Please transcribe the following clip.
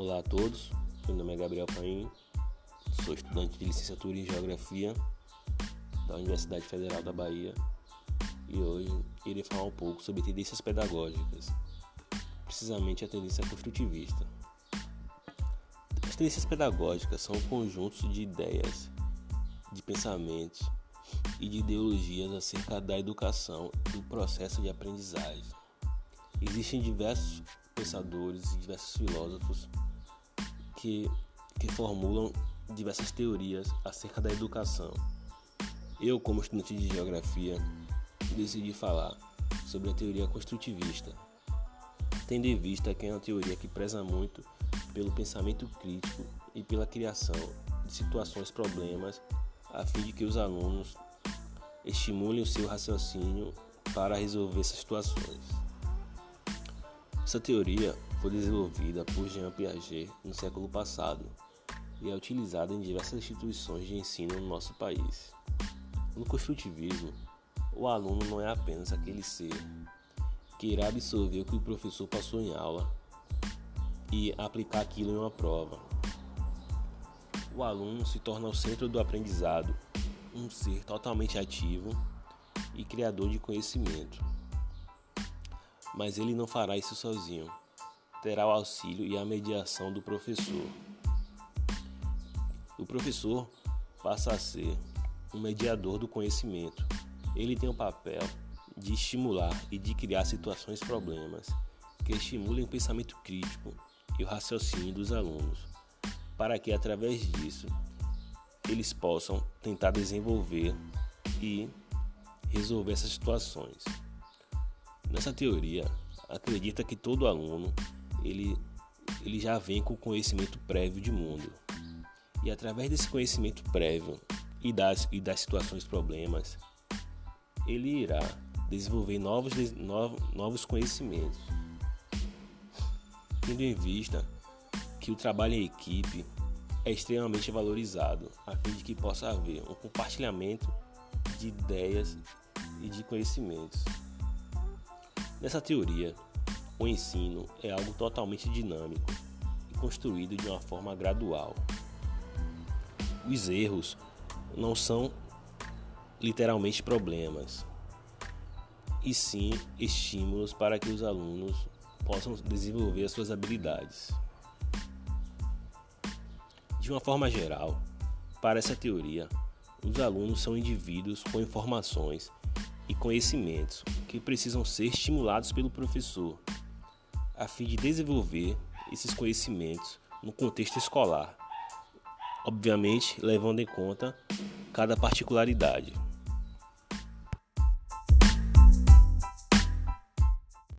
Olá a todos, meu nome é Gabriel Paim, sou estudante de licenciatura em Geografia da Universidade Federal da Bahia e hoje irei falar um pouco sobre tendências pedagógicas, precisamente a tendência construtivista. As tendências pedagógicas são conjuntos de ideias, de pensamentos e de ideologias acerca da educação e do processo de aprendizagem. Existem diversos pensadores e diversos filósofos que, que formulam diversas teorias acerca da educação. Eu, como estudante de geografia, decidi falar sobre a teoria construtivista, tendo em vista que é uma teoria que preza muito pelo pensamento crítico e pela criação de situações, problemas, a fim de que os alunos estimulem o seu raciocínio para resolver essas situações. Essa teoria foi desenvolvida por Jean Piaget no século passado e é utilizada em diversas instituições de ensino no nosso país. No construtivismo, o aluno não é apenas aquele ser que irá absorver o que o professor passou em aula e aplicar aquilo em uma prova. O aluno se torna o centro do aprendizado, um ser totalmente ativo e criador de conhecimento. Mas ele não fará isso sozinho terá o auxílio e a mediação do professor. O professor passa a ser um mediador do conhecimento. Ele tem o papel de estimular e de criar situações problemas que estimulem o pensamento crítico e o raciocínio dos alunos, para que através disso eles possam tentar desenvolver e resolver essas situações. Nessa teoria, acredita que todo aluno ele, ele já vem com conhecimento prévio de mundo. E através desse conhecimento prévio e das, e das situações problemas, ele irá desenvolver novos, novos conhecimentos. Tendo em vista que o trabalho em equipe é extremamente valorizado, a fim de que possa haver um compartilhamento de ideias e de conhecimentos. Nessa teoria, o ensino é algo totalmente dinâmico e construído de uma forma gradual. Os erros não são literalmente problemas, e sim estímulos para que os alunos possam desenvolver as suas habilidades. De uma forma geral, para essa teoria, os alunos são indivíduos com informações e conhecimentos que precisam ser estimulados pelo professor a fim de desenvolver esses conhecimentos no contexto escolar, obviamente levando em conta cada particularidade.